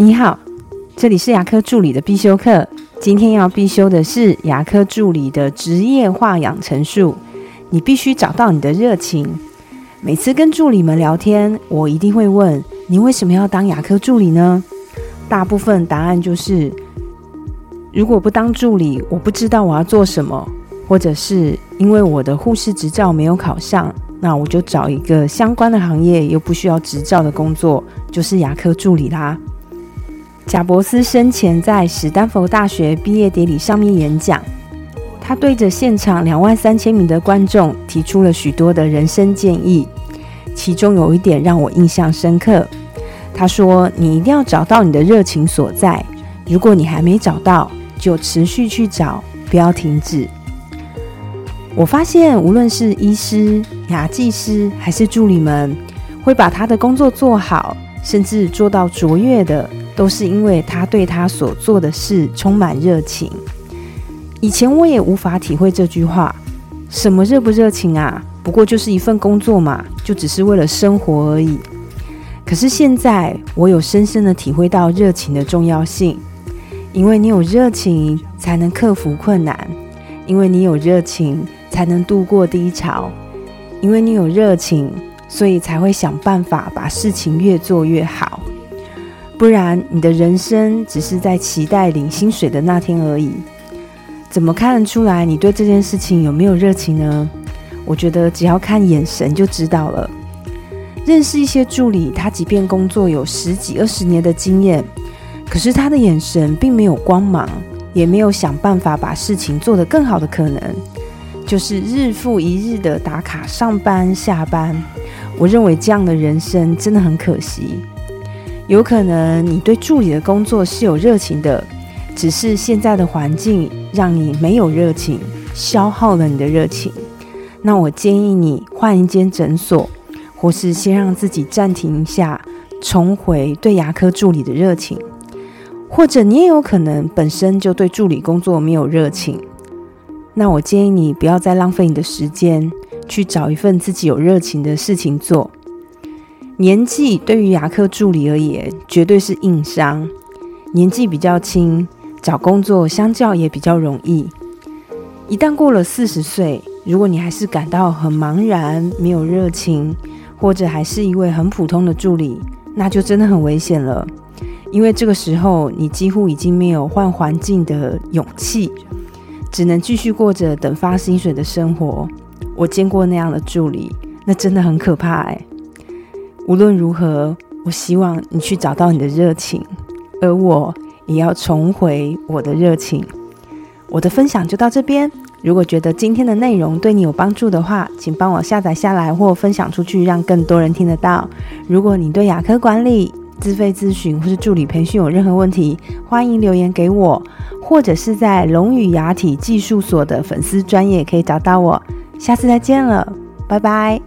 你好，这里是牙科助理的必修课。今天要必修的是牙科助理的职业化养成术。你必须找到你的热情。每次跟助理们聊天，我一定会问：你为什么要当牙科助理呢？大部分答案就是：如果不当助理，我不知道我要做什么，或者是因为我的护士执照没有考上。那我就找一个相关的行业又不需要执照的工作，就是牙科助理啦。贾伯斯生前在史丹佛大学毕业典礼上面演讲，他对着现场两万三千名的观众提出了许多的人生建议，其中有一点让我印象深刻。他说：“你一定要找到你的热情所在，如果你还没找到，就持续去找，不要停止。”我发现，无论是医师、牙技师还是助理们，会把他的工作做好，甚至做到卓越的，都是因为他对他所做的事充满热情。以前我也无法体会这句话：什么热不热情啊？不过就是一份工作嘛，就只是为了生活而已。可是现在，我有深深的体会到热情的重要性，因为你有热情，才能克服困难；因为你有热情。才能度过低潮，因为你有热情，所以才会想办法把事情越做越好。不然，你的人生只是在期待领薪水的那天而已。怎么看得出来你对这件事情有没有热情呢？我觉得只要看眼神就知道了。认识一些助理，他即便工作有十几二十年的经验，可是他的眼神并没有光芒，也没有想办法把事情做得更好的可能。就是日复一日的打卡上班下班，我认为这样的人生真的很可惜。有可能你对助理的工作是有热情的，只是现在的环境让你没有热情，消耗了你的热情。那我建议你换一间诊所，或是先让自己暂停一下，重回对牙科助理的热情。或者你也有可能本身就对助理工作没有热情。那我建议你不要再浪费你的时间去找一份自己有热情的事情做。年纪对于牙科助理而言，绝对是硬伤。年纪比较轻，找工作相较也比较容易。一旦过了四十岁，如果你还是感到很茫然、没有热情，或者还是一位很普通的助理，那就真的很危险了。因为这个时候，你几乎已经没有换环境的勇气。只能继续过着等发薪水的生活。我见过那样的助理，那真的很可怕哎。无论如何，我希望你去找到你的热情，而我也要重回我的热情。我的分享就到这边。如果觉得今天的内容对你有帮助的话，请帮我下载下来或分享出去，让更多人听得到。如果你对牙科管理、自费咨询或是助理培训有任何问题，欢迎留言给我。或者是在龙语牙体技术所的粉丝专业可以找到我，下次再见了，拜拜。